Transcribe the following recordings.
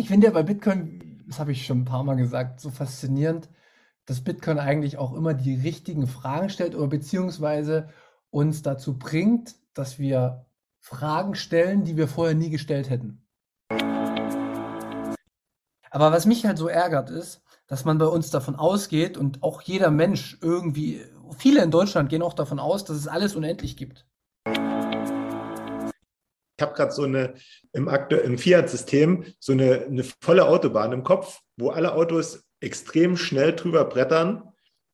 Ich finde ja bei Bitcoin, das habe ich schon ein paar Mal gesagt, so faszinierend, dass Bitcoin eigentlich auch immer die richtigen Fragen stellt oder beziehungsweise uns dazu bringt, dass wir Fragen stellen, die wir vorher nie gestellt hätten. Aber was mich halt so ärgert ist, dass man bei uns davon ausgeht und auch jeder Mensch irgendwie, viele in Deutschland gehen auch davon aus, dass es alles unendlich gibt. Ich habe gerade so eine im, im Fiat-System so eine, eine volle Autobahn im Kopf, wo alle Autos extrem schnell drüber brettern.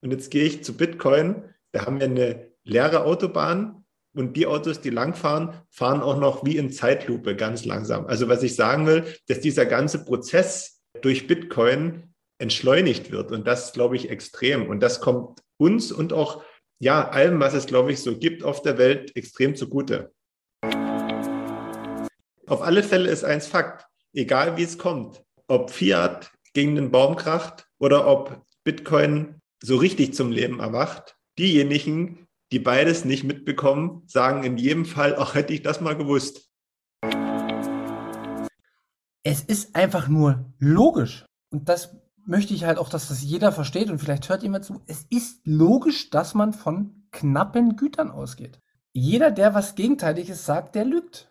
Und jetzt gehe ich zu Bitcoin, da haben wir eine leere Autobahn und die Autos, die langfahren, fahren auch noch wie in Zeitlupe ganz langsam. Also was ich sagen will, dass dieser ganze Prozess durch Bitcoin entschleunigt wird und das glaube ich extrem und das kommt uns und auch ja allem, was es glaube ich so gibt auf der Welt extrem zugute. Auf alle Fälle ist eins Fakt, egal wie es kommt, ob Fiat gegen den Baum kracht oder ob Bitcoin so richtig zum Leben erwacht, diejenigen, die beides nicht mitbekommen, sagen in jedem Fall, auch hätte ich das mal gewusst. Es ist einfach nur logisch. Und das möchte ich halt auch, dass das jeder versteht und vielleicht hört jemand zu. Es ist logisch, dass man von knappen Gütern ausgeht. Jeder, der was Gegenteiliges sagt, der lügt.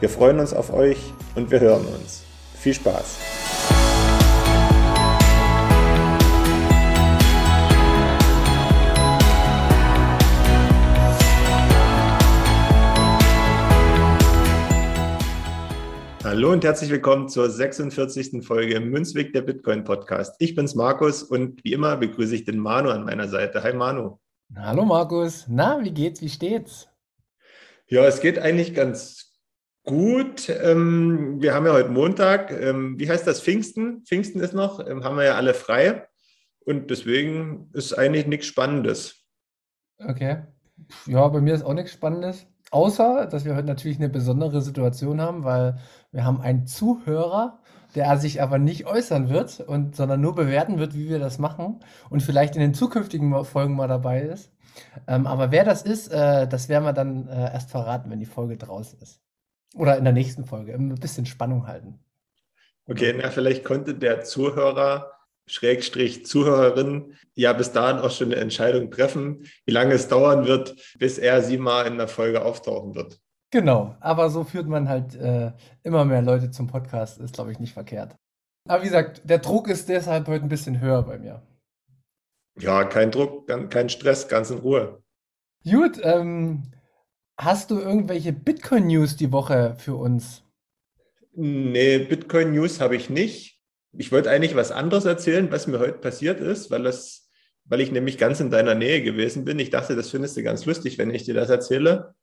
wir freuen uns auf euch und wir hören uns. Viel Spaß! Hallo und herzlich willkommen zur 46. Folge Münzweg der Bitcoin Podcast. Ich bin's Markus und wie immer begrüße ich den Manu an meiner Seite. Hi Manu. Hallo Markus. Na, wie geht's? Wie steht's? Ja, es geht eigentlich ganz Gut, ähm, wir haben ja heute Montag. Ähm, wie heißt das? Pfingsten? Pfingsten ist noch, ähm, haben wir ja alle frei. Und deswegen ist eigentlich nichts Spannendes. Okay. Ja, bei mir ist auch nichts Spannendes. Außer, dass wir heute natürlich eine besondere Situation haben, weil wir haben einen Zuhörer, der sich aber nicht äußern wird, und, sondern nur bewerten wird, wie wir das machen und vielleicht in den zukünftigen Folgen mal dabei ist. Ähm, aber wer das ist, äh, das werden wir dann äh, erst verraten, wenn die Folge draußen ist. Oder in der nächsten Folge. Ein bisschen Spannung halten. Okay, na, vielleicht konnte der Zuhörer, Schrägstrich Zuhörerin, ja bis dahin auch schon eine Entscheidung treffen, wie lange es dauern wird, bis er sie mal in der Folge auftauchen wird. Genau, aber so führt man halt äh, immer mehr Leute zum Podcast, ist glaube ich nicht verkehrt. Aber wie gesagt, der Druck ist deshalb heute ein bisschen höher bei mir. Ja, kein Druck, kein Stress, ganz in Ruhe. Gut, ähm, Hast du irgendwelche Bitcoin-News die Woche für uns? Nee, Bitcoin-News habe ich nicht. Ich wollte eigentlich was anderes erzählen, was mir heute passiert ist, weil, das, weil ich nämlich ganz in deiner Nähe gewesen bin. Ich dachte, das findest du ganz lustig, wenn ich dir das erzähle.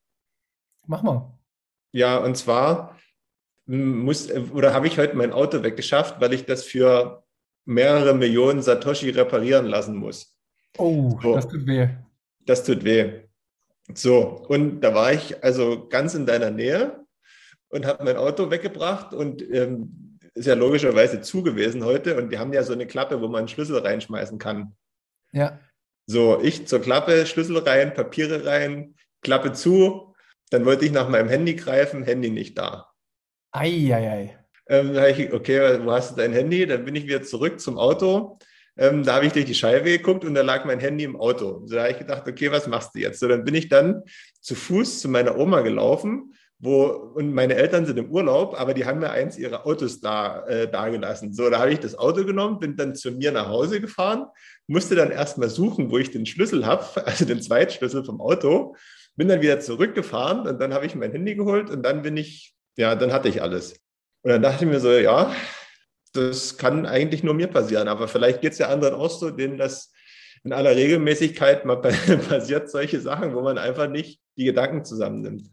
Mach mal. Ja, und zwar muss oder habe ich heute mein Auto weggeschafft, weil ich das für mehrere Millionen Satoshi reparieren lassen muss. Oh, so. das tut weh. Das tut weh. So, und da war ich also ganz in deiner Nähe und habe mein Auto weggebracht und ähm, ist ja logischerweise zu gewesen heute und die haben ja so eine Klappe, wo man einen Schlüssel reinschmeißen kann. Ja. So, ich zur Klappe, Schlüssel rein, Papiere rein, Klappe zu. Dann wollte ich nach meinem Handy greifen, Handy nicht da. Eieiei. Ähm, da ich, okay, wo hast du dein Handy? Dann bin ich wieder zurück zum Auto ähm, da habe ich durch die Scheibe geguckt und da lag mein Handy im Auto. So, da habe ich gedacht, okay, was machst du jetzt? So, dann bin ich dann zu Fuß zu meiner Oma gelaufen, wo, und meine Eltern sind im Urlaub, aber die haben mir eins ihrer Autos da, äh, da gelassen. So, da habe ich das Auto genommen, bin dann zu mir nach Hause gefahren, musste dann erstmal suchen, wo ich den Schlüssel habe, also den Zweitschlüssel vom Auto, bin dann wieder zurückgefahren und dann habe ich mein Handy geholt und dann bin ich, ja, dann hatte ich alles. Und dann dachte ich mir so, ja, das kann eigentlich nur mir passieren, aber vielleicht geht es ja anderen auch so, denen das in aller Regelmäßigkeit mal passiert solche Sachen, wo man einfach nicht die Gedanken zusammennimmt.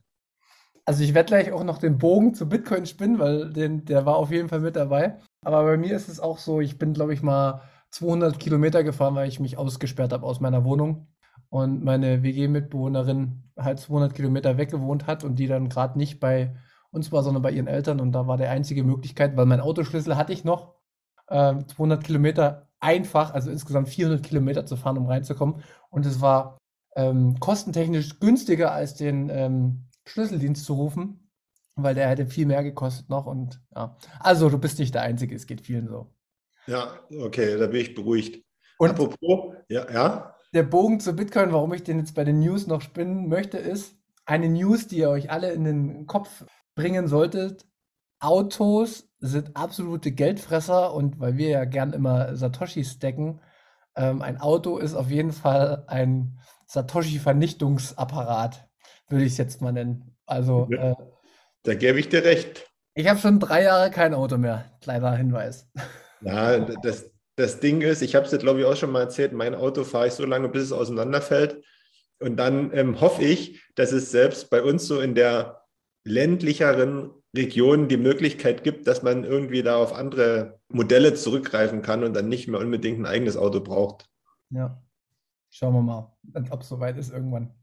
Also ich werde gleich auch noch den Bogen zu Bitcoin spinnen, weil den, der war auf jeden Fall mit dabei. Aber bei mir ist es auch so, ich bin, glaube ich, mal 200 Kilometer gefahren, weil ich mich ausgesperrt habe aus meiner Wohnung und meine WG-Mitbewohnerin halt 200 Kilometer weg gewohnt hat und die dann gerade nicht bei uns war, sondern bei ihren Eltern und da war die einzige Möglichkeit, weil mein Autoschlüssel hatte ich noch, äh, 200 Kilometer einfach, also insgesamt 400 Kilometer zu fahren, um reinzukommen und es war ähm, kostentechnisch günstiger als den ähm, Schlüsseldienst zu rufen, weil der hätte viel mehr gekostet noch und ja. Also du bist nicht der Einzige, es geht vielen so. Ja, okay, da bin ich beruhigt. Und Apropos, ja, ja. Der Bogen zu Bitcoin, warum ich den jetzt bei den News noch spinnen möchte, ist eine News, die ihr euch alle in den Kopf bringen solltet. Autos sind absolute Geldfresser und weil wir ja gern immer Satoshi stacken, ähm, ein Auto ist auf jeden Fall ein Satoshi-Vernichtungsapparat würde ich es jetzt mal nennen. Also, äh, da gebe ich dir recht. Ich habe schon drei Jahre kein Auto mehr. Kleiner Hinweis. Ja, das, das Ding ist, ich habe es dir, glaube ich, auch schon mal erzählt, mein Auto fahre ich so lange, bis es auseinanderfällt. Und dann ähm, hoffe ich, dass es selbst bei uns so in der ländlicheren Region die Möglichkeit gibt, dass man irgendwie da auf andere Modelle zurückgreifen kann und dann nicht mehr unbedingt ein eigenes Auto braucht. Ja, schauen wir mal, ob es soweit ist irgendwann.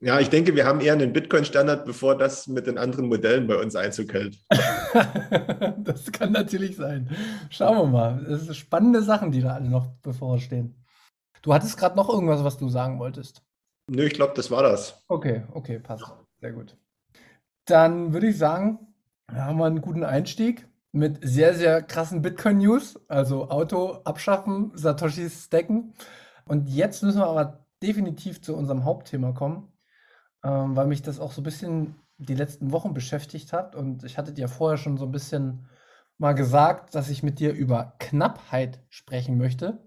Ja, ich denke, wir haben eher einen Bitcoin-Standard, bevor das mit den anderen Modellen bei uns Einzug hält. das kann natürlich sein. Schauen wir mal. Das sind spannende Sachen, die da alle noch bevorstehen. Du hattest gerade noch irgendwas, was du sagen wolltest. Nö, ich glaube, das war das. Okay, okay, passt. Sehr gut. Dann würde ich sagen, wir haben einen guten Einstieg mit sehr, sehr krassen Bitcoin-News. Also Auto abschaffen, Satoshis stacken. Und jetzt müssen wir aber definitiv zu unserem Hauptthema kommen ähm, weil mich das auch so ein bisschen die letzten Wochen beschäftigt hat. Und ich hatte dir vorher schon so ein bisschen mal gesagt, dass ich mit dir über Knappheit sprechen möchte.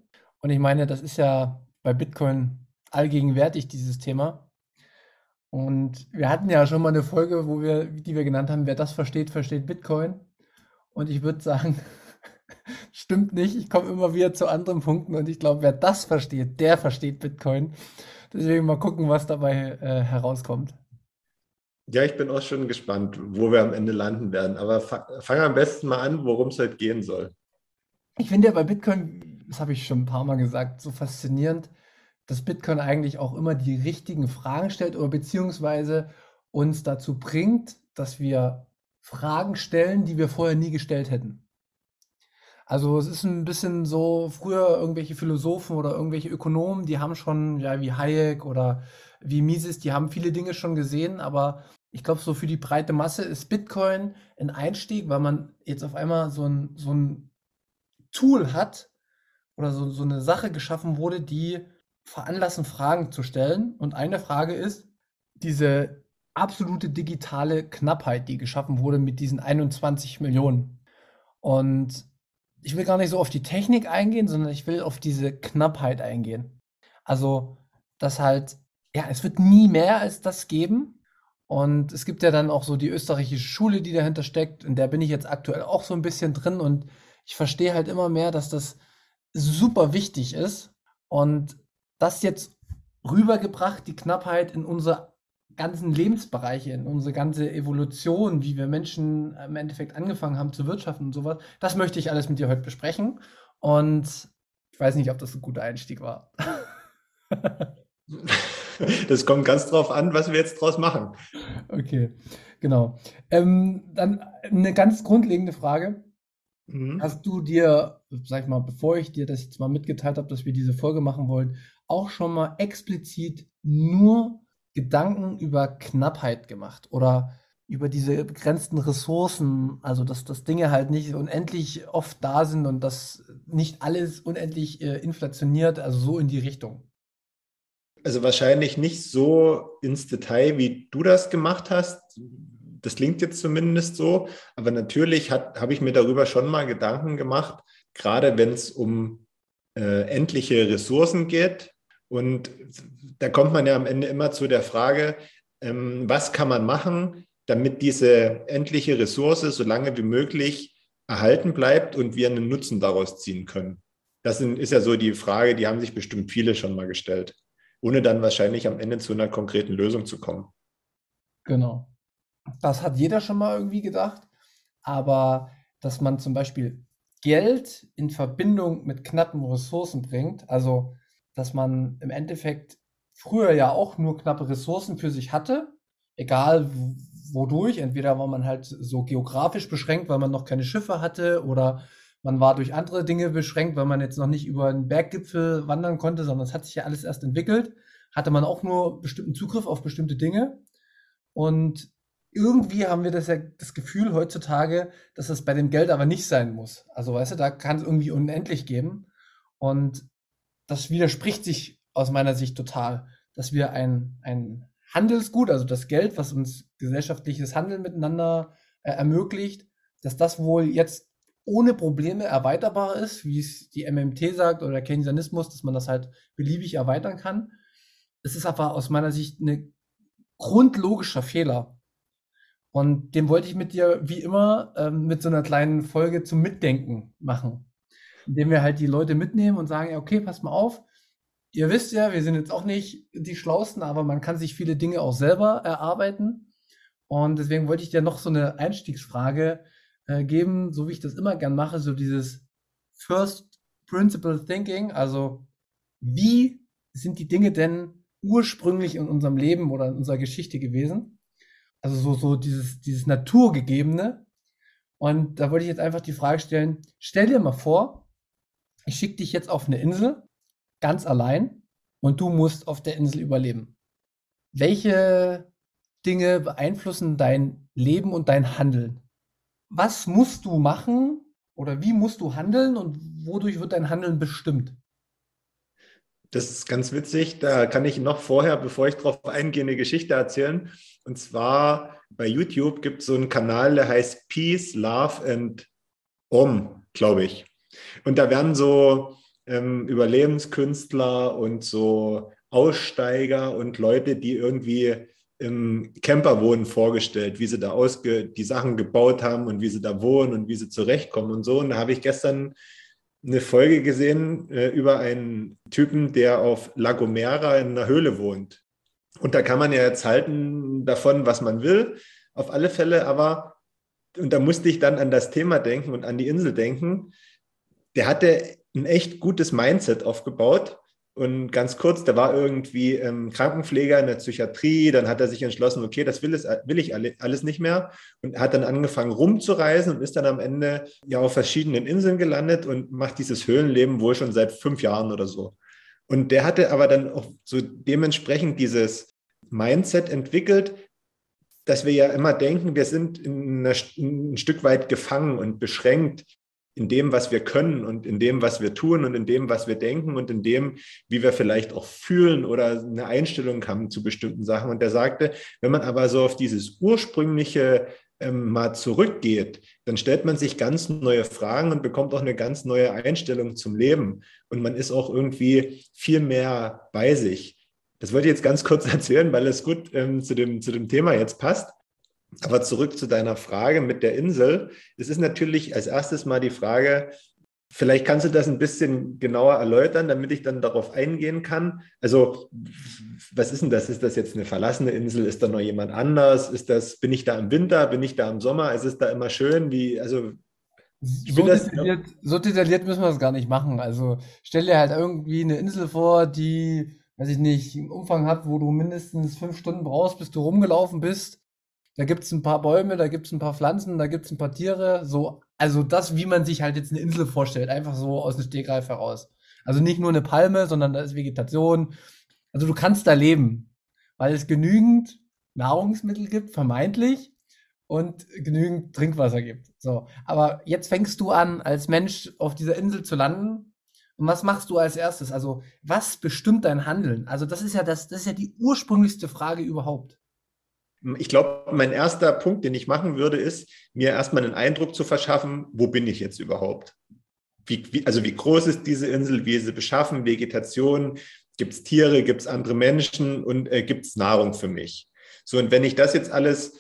Und ich meine, das ist ja bei Bitcoin allgegenwärtig, dieses Thema. Und wir hatten ja schon mal eine Folge, wo wir, die wir genannt haben, wer das versteht, versteht Bitcoin. Und ich würde sagen, stimmt nicht. Ich komme immer wieder zu anderen Punkten und ich glaube, wer das versteht, der versteht Bitcoin. Deswegen mal gucken, was dabei äh, herauskommt. Ja, ich bin auch schon gespannt, wo wir am Ende landen werden. Aber fang am besten mal an, worum es heute gehen soll. Ich finde ja bei Bitcoin, das habe ich schon ein paar Mal gesagt, so faszinierend, dass Bitcoin eigentlich auch immer die richtigen Fragen stellt oder beziehungsweise uns dazu bringt, dass wir Fragen stellen, die wir vorher nie gestellt hätten. Also es ist ein bisschen so, früher irgendwelche Philosophen oder irgendwelche Ökonomen, die haben schon, ja, wie Hayek oder wie Mises, die haben viele Dinge schon gesehen, aber ich glaube, so für die breite Masse ist Bitcoin ein Einstieg, weil man jetzt auf einmal so ein, so ein Tool hat oder so, so eine Sache geschaffen wurde, die veranlassen, Fragen zu stellen. Und eine Frage ist, diese absolute digitale Knappheit, die geschaffen wurde mit diesen 21 Millionen. Und ich will gar nicht so auf die Technik eingehen, sondern ich will auf diese Knappheit eingehen. Also, dass halt, ja, es wird nie mehr als das geben. Und es gibt ja dann auch so die österreichische Schule, die dahinter steckt. In der bin ich jetzt aktuell auch so ein bisschen drin. Und ich verstehe halt immer mehr, dass das super wichtig ist. Und das jetzt rübergebracht, die Knappheit in unser ganzen Lebensbereiche, in unsere ganze Evolution, wie wir Menschen im Endeffekt angefangen haben zu wirtschaften und sowas, das möchte ich alles mit dir heute besprechen. Und ich weiß nicht, ob das ein guter Einstieg war. das kommt ganz drauf an, was wir jetzt draus machen. Okay, genau. Ähm, dann eine ganz grundlegende Frage. Mhm. Hast du dir, sag ich mal, bevor ich dir das jetzt mal mitgeteilt habe, dass wir diese Folge machen wollen, auch schon mal explizit nur Gedanken über Knappheit gemacht oder über diese begrenzten Ressourcen, also dass, dass Dinge halt nicht unendlich oft da sind und dass nicht alles unendlich äh, inflationiert, also so in die Richtung. Also wahrscheinlich nicht so ins Detail, wie du das gemacht hast. Das klingt jetzt zumindest so. Aber natürlich habe ich mir darüber schon mal Gedanken gemacht, gerade wenn es um äh, endliche Ressourcen geht, und da kommt man ja am Ende immer zu der Frage, ähm, was kann man machen, damit diese endliche Ressource so lange wie möglich erhalten bleibt und wir einen Nutzen daraus ziehen können? Das ist ja so die Frage, die haben sich bestimmt viele schon mal gestellt, ohne dann wahrscheinlich am Ende zu einer konkreten Lösung zu kommen. Genau. Das hat jeder schon mal irgendwie gedacht, aber dass man zum Beispiel Geld in Verbindung mit knappen Ressourcen bringt, also dass man im Endeffekt früher ja auch nur knappe Ressourcen für sich hatte, egal wodurch, entweder war man halt so geografisch beschränkt, weil man noch keine Schiffe hatte oder man war durch andere Dinge beschränkt, weil man jetzt noch nicht über einen Berggipfel wandern konnte, sondern es hat sich ja alles erst entwickelt, hatte man auch nur bestimmten Zugriff auf bestimmte Dinge. Und irgendwie haben wir das ja das Gefühl heutzutage, dass das bei dem Geld aber nicht sein muss. Also weißt du, da kann es irgendwie unendlich geben. Und das widerspricht sich aus meiner Sicht total, dass wir ein, ein Handelsgut, also das Geld, was uns gesellschaftliches Handeln miteinander äh, ermöglicht, dass das wohl jetzt ohne Probleme erweiterbar ist, wie es die MMT sagt oder der Keynesianismus, dass man das halt beliebig erweitern kann. Es ist aber aus meiner Sicht ein grundlogischer Fehler. Und den wollte ich mit dir wie immer ähm, mit so einer kleinen Folge zum Mitdenken machen, indem wir halt die Leute mitnehmen und sagen, ja, okay, passt mal auf. Ihr wisst ja, wir sind jetzt auch nicht die Schlausten, aber man kann sich viele Dinge auch selber erarbeiten. Und deswegen wollte ich dir noch so eine Einstiegsfrage äh, geben, so wie ich das immer gern mache, so dieses First Principle Thinking, also wie sind die Dinge denn ursprünglich in unserem Leben oder in unserer Geschichte gewesen? Also so, so dieses, dieses Naturgegebene. Und da wollte ich jetzt einfach die Frage stellen, stell dir mal vor, ich schicke dich jetzt auf eine Insel, ganz allein, und du musst auf der Insel überleben. Welche Dinge beeinflussen dein Leben und dein Handeln? Was musst du machen oder wie musst du handeln und wodurch wird dein Handeln bestimmt? Das ist ganz witzig. Da kann ich noch vorher, bevor ich darauf eingehe, eine Geschichte erzählen. Und zwar bei YouTube gibt es so einen Kanal, der heißt Peace, Love and Om, glaube ich. Und da werden so ähm, Überlebenskünstler und so Aussteiger und Leute, die irgendwie im Camperwohnen vorgestellt, wie sie da ausge die Sachen gebaut haben und wie sie da wohnen und wie sie zurechtkommen und so. Und da habe ich gestern eine Folge gesehen äh, über einen Typen, der auf La Gomera in einer Höhle wohnt. Und da kann man ja jetzt halten davon, was man will, auf alle Fälle, aber, und da musste ich dann an das Thema denken und an die Insel denken, der hatte ein echt gutes Mindset aufgebaut. Und ganz kurz, der war irgendwie ähm, Krankenpfleger in der Psychiatrie, dann hat er sich entschlossen, okay, das will, es, will ich alles nicht mehr und hat dann angefangen rumzureisen und ist dann am Ende ja auf verschiedenen Inseln gelandet und macht dieses Höhlenleben wohl schon seit fünf Jahren oder so. Und der hatte aber dann auch so dementsprechend dieses Mindset entwickelt, dass wir ja immer denken, wir sind einer, ein Stück weit gefangen und beschränkt in dem, was wir können und in dem, was wir tun und in dem, was wir denken und in dem, wie wir vielleicht auch fühlen oder eine Einstellung haben zu bestimmten Sachen. Und der sagte, wenn man aber so auf dieses ursprüngliche ähm, mal zurückgeht, dann stellt man sich ganz neue Fragen und bekommt auch eine ganz neue Einstellung zum Leben. Und man ist auch irgendwie viel mehr bei sich. Das wollte ich jetzt ganz kurz erzählen, weil es gut ähm, zu, dem, zu dem Thema jetzt passt. Aber zurück zu deiner Frage mit der Insel. Es ist natürlich als erstes mal die Frage, Vielleicht kannst du das ein bisschen genauer erläutern, damit ich dann darauf eingehen kann. Also, was ist denn das? Ist das jetzt eine verlassene Insel? Ist da noch jemand anders? Ist das, bin ich da im Winter? Bin ich da im Sommer? Ist es da immer schön? Wie, also, so detailliert, so detailliert müssen wir das gar nicht machen. Also, stell dir halt irgendwie eine Insel vor, die, weiß ich nicht, einen Umfang hat, wo du mindestens fünf Stunden brauchst, bis du rumgelaufen bist. Da gibt es ein paar Bäume, da gibt es ein paar Pflanzen, da gibt es ein paar Tiere. So, also das, wie man sich halt jetzt eine Insel vorstellt, einfach so aus dem Stegreif heraus. Also nicht nur eine Palme, sondern da ist Vegetation. Also du kannst da leben, weil es genügend Nahrungsmittel gibt, vermeintlich, und genügend Trinkwasser gibt. So, aber jetzt fängst du an, als Mensch auf dieser Insel zu landen. Und was machst du als erstes? Also, was bestimmt dein Handeln? Also, das ist ja das, das ist ja die ursprünglichste Frage überhaupt. Ich glaube, mein erster Punkt, den ich machen würde, ist, mir erstmal einen Eindruck zu verschaffen, wo bin ich jetzt überhaupt? Wie, wie, also wie groß ist diese Insel, wie ist sie beschaffen, Vegetation, gibt es Tiere, gibt es andere Menschen und äh, gibt es Nahrung für mich? So, und wenn ich das jetzt alles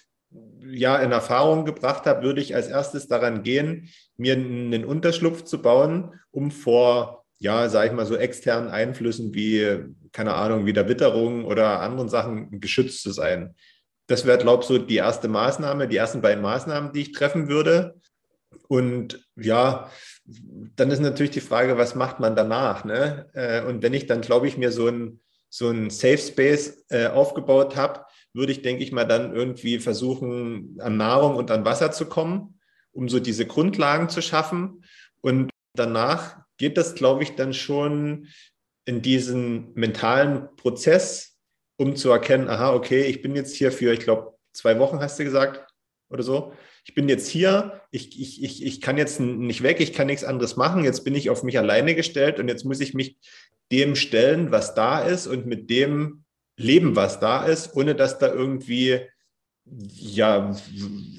ja in Erfahrung gebracht habe, würde ich als erstes daran gehen, mir einen Unterschlupf zu bauen, um vor, ja, sage ich mal, so externen Einflüssen wie, keine Ahnung, wie der Witterung oder anderen Sachen geschützt zu sein. Das wäre, glaube ich, so die erste Maßnahme, die ersten beiden Maßnahmen, die ich treffen würde. Und ja, dann ist natürlich die Frage, was macht man danach? Ne? Äh, und wenn ich dann, glaube ich, mir so ein, so ein Safe Space äh, aufgebaut habe, würde ich, denke ich mal, dann irgendwie versuchen, an Nahrung und an Wasser zu kommen, um so diese Grundlagen zu schaffen. Und danach geht das, glaube ich, dann schon in diesen mentalen Prozess, um zu erkennen, aha, okay, ich bin jetzt hier für, ich glaube, zwei Wochen, hast du gesagt, oder so. Ich bin jetzt hier, ich, ich, ich, ich kann jetzt nicht weg, ich kann nichts anderes machen, jetzt bin ich auf mich alleine gestellt und jetzt muss ich mich dem stellen, was da ist und mit dem leben, was da ist, ohne dass da irgendwie ja,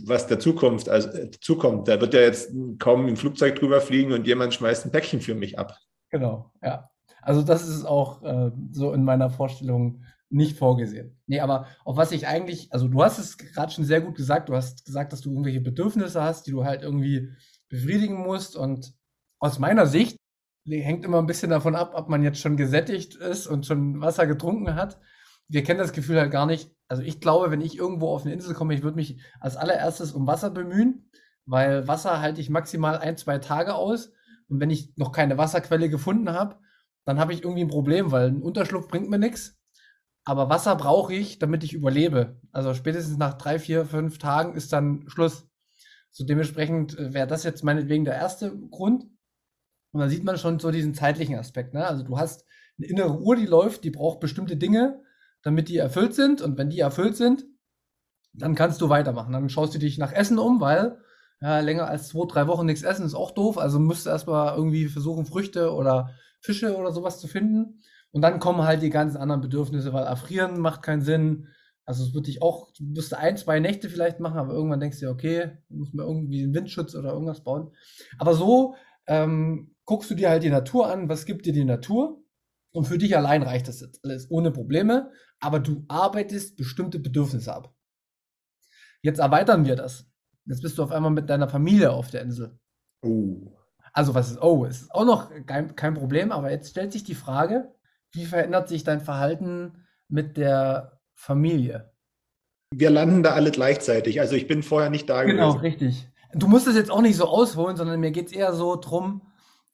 was der Zukunft, also äh, zukommt. Da wird ja jetzt kaum ein Flugzeug drüber fliegen und jemand schmeißt ein Päckchen für mich ab. Genau, ja. Also das ist auch äh, so in meiner Vorstellung nicht vorgesehen. Nee, aber auf was ich eigentlich, also du hast es gerade schon sehr gut gesagt, du hast gesagt, dass du irgendwelche Bedürfnisse hast, die du halt irgendwie befriedigen musst und aus meiner Sicht hängt immer ein bisschen davon ab, ob man jetzt schon gesättigt ist und schon Wasser getrunken hat wir kennen das Gefühl halt gar nicht. Also ich glaube, wenn ich irgendwo auf eine Insel komme, ich würde mich als allererstes um Wasser bemühen, weil Wasser halte ich maximal ein, zwei Tage aus. Und wenn ich noch keine Wasserquelle gefunden habe, dann habe ich irgendwie ein Problem, weil ein Unterschlupf bringt mir nichts. Aber Wasser brauche ich, damit ich überlebe. Also spätestens nach drei, vier, fünf Tagen ist dann Schluss. So dementsprechend äh, wäre das jetzt meinetwegen der erste Grund. Und da sieht man schon so diesen zeitlichen Aspekt. Ne? Also du hast eine innere Uhr, die läuft, die braucht bestimmte Dinge damit die erfüllt sind. Und wenn die erfüllt sind, dann kannst du weitermachen. Dann schaust du dich nach Essen um, weil ja, länger als zwei, drei Wochen nichts essen ist auch doof. Also musst du erstmal irgendwie versuchen, Früchte oder Fische oder sowas zu finden. Und dann kommen halt die ganzen anderen Bedürfnisse, weil erfrieren macht keinen Sinn. Also es wird dich auch, du musst ein, zwei Nächte vielleicht machen, aber irgendwann denkst du dir, okay, muss man irgendwie einen Windschutz oder irgendwas bauen. Aber so ähm, guckst du dir halt die Natur an, was gibt dir die Natur? Und für dich allein reicht das jetzt alles ohne Probleme aber du arbeitest bestimmte Bedürfnisse ab. Jetzt erweitern wir das. Jetzt bist du auf einmal mit deiner Familie auf der Insel. Oh. Also was ist, oh, es ist auch noch kein, kein Problem, aber jetzt stellt sich die Frage, wie verändert sich dein Verhalten mit der Familie? Wir landen da alle gleichzeitig. Also ich bin vorher nicht da genau, gewesen. Genau, richtig. Du musst es jetzt auch nicht so ausholen, sondern mir geht es eher so drum,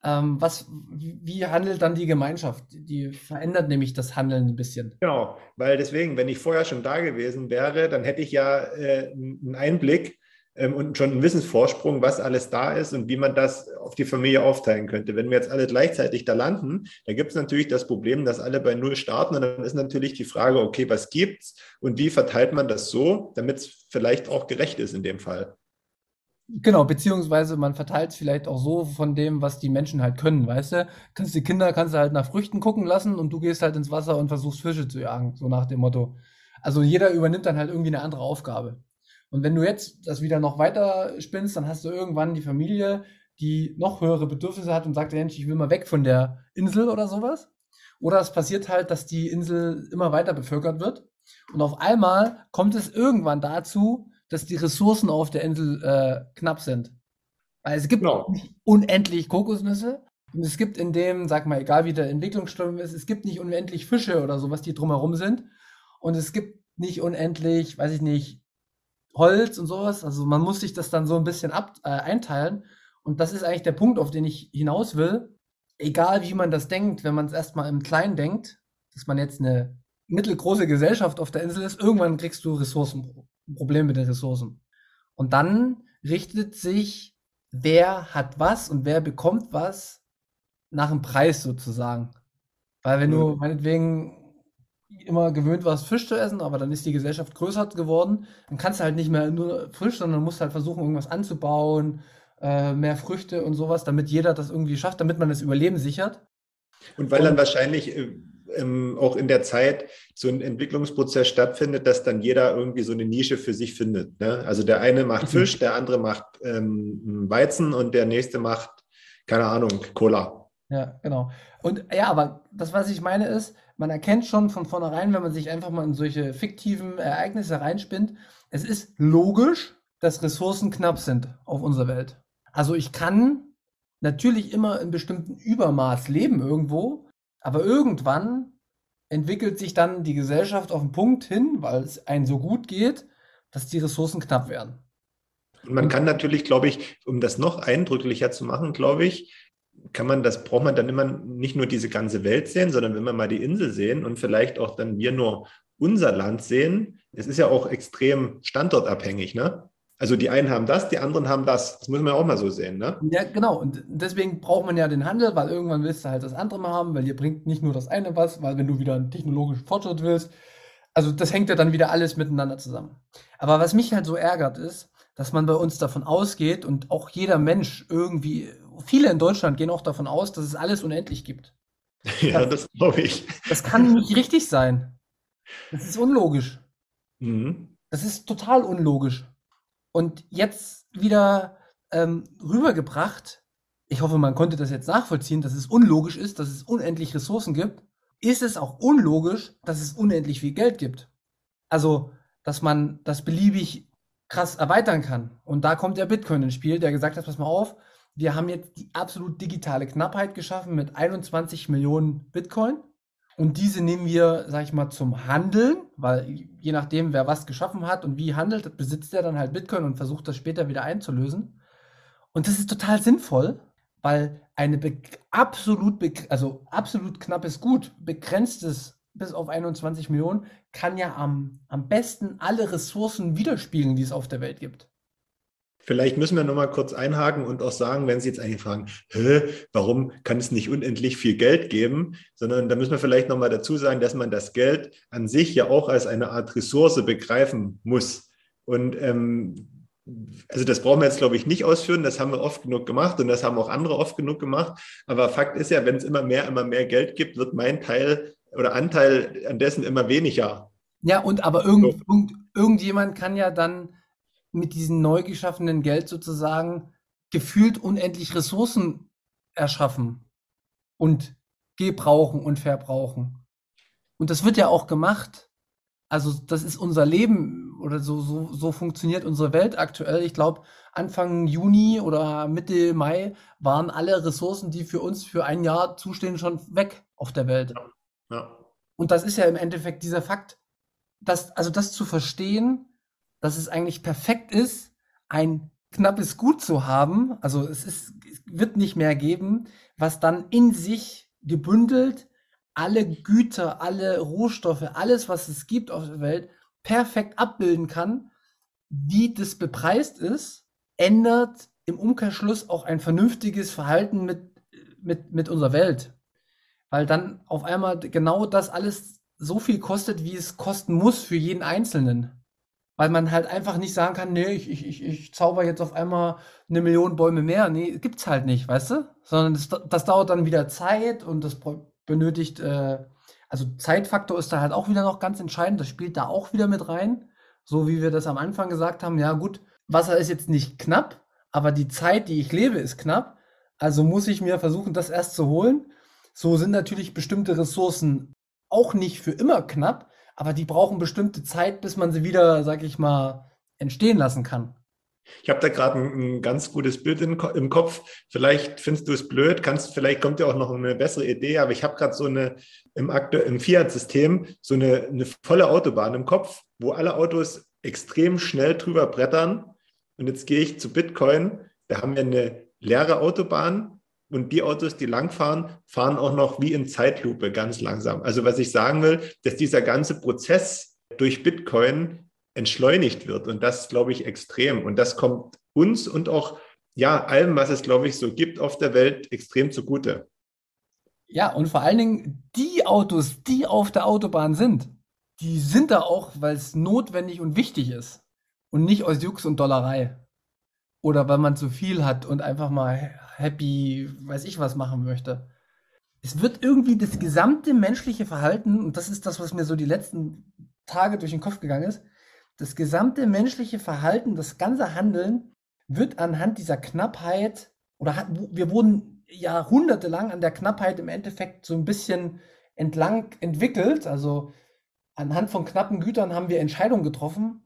ähm, was, wie handelt dann die Gemeinschaft? Die verändert nämlich das Handeln ein bisschen. Genau, weil deswegen, wenn ich vorher schon da gewesen wäre, dann hätte ich ja äh, einen Einblick und schon einen Wissensvorsprung, was alles da ist und wie man das auf die Familie aufteilen könnte. Wenn wir jetzt alle gleichzeitig da landen, dann gibt es natürlich das Problem, dass alle bei Null starten und dann ist natürlich die Frage, okay, was gibt's und wie verteilt man das so, damit es vielleicht auch gerecht ist in dem Fall. Genau, beziehungsweise man verteilt es vielleicht auch so von dem, was die Menschen halt können, weißt du? Kannst die Kinder kannst du halt nach Früchten gucken lassen und du gehst halt ins Wasser und versuchst Fische zu jagen, so nach dem Motto. Also jeder übernimmt dann halt irgendwie eine andere Aufgabe. Und wenn du jetzt das wieder noch weiter spinnst, dann hast du irgendwann die Familie, die noch höhere Bedürfnisse hat und sagt, Mensch, ich will mal weg von der Insel oder sowas. Oder es passiert halt, dass die Insel immer weiter bevölkert wird. Und auf einmal kommt es irgendwann dazu, dass die Ressourcen auf der Insel äh, knapp sind. Weil es gibt genau. nicht unendlich Kokosnüsse. Und es gibt in dem, sag mal, egal wie der Entwicklungsstrom ist, es gibt nicht unendlich Fische oder sowas, die drumherum sind. Und es gibt nicht unendlich, weiß ich nicht, Holz und sowas. Also man muss sich das dann so ein bisschen ab, äh, einteilen. Und das ist eigentlich der Punkt, auf den ich hinaus will. Egal wie man das denkt, wenn man es erstmal im Kleinen denkt, dass man jetzt eine mittelgroße Gesellschaft auf der Insel ist, irgendwann kriegst du Ressourcen ein Problem mit den Ressourcen. Und dann richtet sich, wer hat was und wer bekommt was nach dem Preis sozusagen. Weil wenn du meinetwegen immer gewöhnt warst, Fisch zu essen, aber dann ist die Gesellschaft größer geworden, dann kannst du halt nicht mehr nur Fisch, sondern musst halt versuchen, irgendwas anzubauen, äh, mehr Früchte und sowas, damit jeder das irgendwie schafft, damit man das Überleben sichert. Und weil und, dann wahrscheinlich äh, ähm, auch in der Zeit so ein Entwicklungsprozess stattfindet, dass dann jeder irgendwie so eine Nische für sich findet. Ne? Also der eine macht mhm. Fisch, der andere macht ähm, Weizen und der nächste macht, keine Ahnung, Cola. Ja, genau. Und ja, aber das, was ich meine, ist, man erkennt schon von vornherein, wenn man sich einfach mal in solche fiktiven Ereignisse reinspinnt, es ist logisch, dass Ressourcen knapp sind auf unserer Welt. Also ich kann natürlich immer in bestimmten Übermaß leben irgendwo, aber irgendwann entwickelt sich dann die Gesellschaft auf einen Punkt hin, weil es einem so gut geht, dass die Ressourcen knapp werden. Man kann natürlich, glaube ich, um das noch eindrücklicher zu machen, glaube ich, kann man das, braucht man dann immer nicht nur diese ganze Welt sehen, sondern wenn wir mal die Insel sehen und vielleicht auch dann wir nur unser Land sehen, es ist ja auch extrem standortabhängig, ne? Also die einen haben das, die anderen haben das. Das muss man ja auch mal so sehen, ne? Ja, genau. Und deswegen braucht man ja den Handel, weil irgendwann willst du halt das andere mal haben, weil ihr bringt nicht nur das eine was, weil wenn du wieder einen technologischen Fortschritt willst, also das hängt ja dann wieder alles miteinander zusammen. Aber was mich halt so ärgert ist, dass man bei uns davon ausgeht und auch jeder Mensch irgendwie, viele in Deutschland gehen auch davon aus, dass es alles unendlich gibt. Ja, das, das glaube ich. Das kann nicht richtig sein. Das ist unlogisch. Mhm. Das ist total unlogisch. Und jetzt wieder ähm, rübergebracht, ich hoffe, man konnte das jetzt nachvollziehen, dass es unlogisch ist, dass es unendlich Ressourcen gibt, ist es auch unlogisch, dass es unendlich viel Geld gibt. Also, dass man das beliebig krass erweitern kann. Und da kommt der Bitcoin ins Spiel, der gesagt hat, pass mal auf, wir haben jetzt die absolut digitale Knappheit geschaffen mit 21 Millionen Bitcoin. Und diese nehmen wir, sag ich mal, zum Handeln, weil je nachdem, wer was geschaffen hat und wie handelt, besitzt er dann halt Bitcoin und versucht das später wieder einzulösen. Und das ist total sinnvoll, weil eine absolut, also absolut knappes Gut, begrenztes bis auf 21 Millionen, kann ja am, am besten alle Ressourcen widerspiegeln, die es auf der Welt gibt. Vielleicht müssen wir noch mal kurz einhaken und auch sagen, wenn Sie jetzt eigentlich fragen, Hä, warum kann es nicht unendlich viel Geld geben, sondern da müssen wir vielleicht noch mal dazu sagen, dass man das Geld an sich ja auch als eine Art Ressource begreifen muss. Und ähm, also das brauchen wir jetzt, glaube ich, nicht ausführen. Das haben wir oft genug gemacht und das haben auch andere oft genug gemacht. Aber Fakt ist ja, wenn es immer mehr, immer mehr Geld gibt, wird mein Teil oder Anteil an dessen immer weniger. Ja, und aber irgend, irgend, irgendjemand kann ja dann mit diesem neu geschaffenen Geld sozusagen gefühlt unendlich Ressourcen erschaffen und gebrauchen und verbrauchen. Und das wird ja auch gemacht. Also das ist unser Leben oder so, so, so funktioniert unsere Welt aktuell. Ich glaube, Anfang Juni oder Mitte Mai waren alle Ressourcen, die für uns für ein Jahr zustehen, schon weg auf der Welt. Ja. ja. Und das ist ja im Endeffekt dieser Fakt, dass, also das zu verstehen, dass es eigentlich perfekt ist, ein knappes Gut zu haben. Also es, ist, es wird nicht mehr geben, was dann in sich gebündelt alle Güter, alle Rohstoffe, alles, was es gibt auf der Welt, perfekt abbilden kann, wie das bepreist ist, ändert im Umkehrschluss auch ein vernünftiges Verhalten mit, mit, mit unserer Welt. Weil dann auf einmal genau das alles so viel kostet, wie es kosten muss für jeden Einzelnen. Weil man halt einfach nicht sagen kann, nee, ich, ich, ich zauber jetzt auf einmal eine Million Bäume mehr. Nee, gibt's halt nicht, weißt du? Sondern das, das dauert dann wieder Zeit und das benötigt, äh, also Zeitfaktor ist da halt auch wieder noch ganz entscheidend. Das spielt da auch wieder mit rein. So wie wir das am Anfang gesagt haben, ja gut, Wasser ist jetzt nicht knapp, aber die Zeit, die ich lebe, ist knapp. Also muss ich mir versuchen, das erst zu holen. So sind natürlich bestimmte Ressourcen auch nicht für immer knapp, aber die brauchen bestimmte Zeit, bis man sie wieder, sag ich mal, entstehen lassen kann. Ich habe da gerade ein, ein, ganz gutes Bild in, im Kopf. Vielleicht findest du es blöd, kannst, vielleicht kommt dir auch noch eine bessere Idee, aber ich habe gerade so eine im, im Fiat-System so eine, eine volle Autobahn im Kopf, wo alle Autos extrem schnell drüber brettern. Und jetzt gehe ich zu Bitcoin, da haben wir eine leere Autobahn und die Autos, die langfahren, fahren auch noch wie in Zeitlupe ganz langsam. Also was ich sagen will, dass dieser ganze Prozess durch Bitcoin entschleunigt wird. Und das glaube ich extrem. Und das kommt uns und auch ja, allem, was es, glaube ich, so gibt auf der Welt, extrem zugute. Ja, und vor allen Dingen die Autos, die auf der Autobahn sind, die sind da auch, weil es notwendig und wichtig ist. Und nicht aus Jux und Dollerei. Oder weil man zu viel hat und einfach mal happy, weiß ich was machen möchte. Es wird irgendwie das gesamte menschliche Verhalten, und das ist das, was mir so die letzten Tage durch den Kopf gegangen ist, das gesamte menschliche Verhalten, das ganze Handeln wird anhand dieser Knappheit oder hat, wir wurden jahrhundertelang an der Knappheit im Endeffekt so ein bisschen entlang entwickelt. Also anhand von knappen Gütern haben wir Entscheidungen getroffen.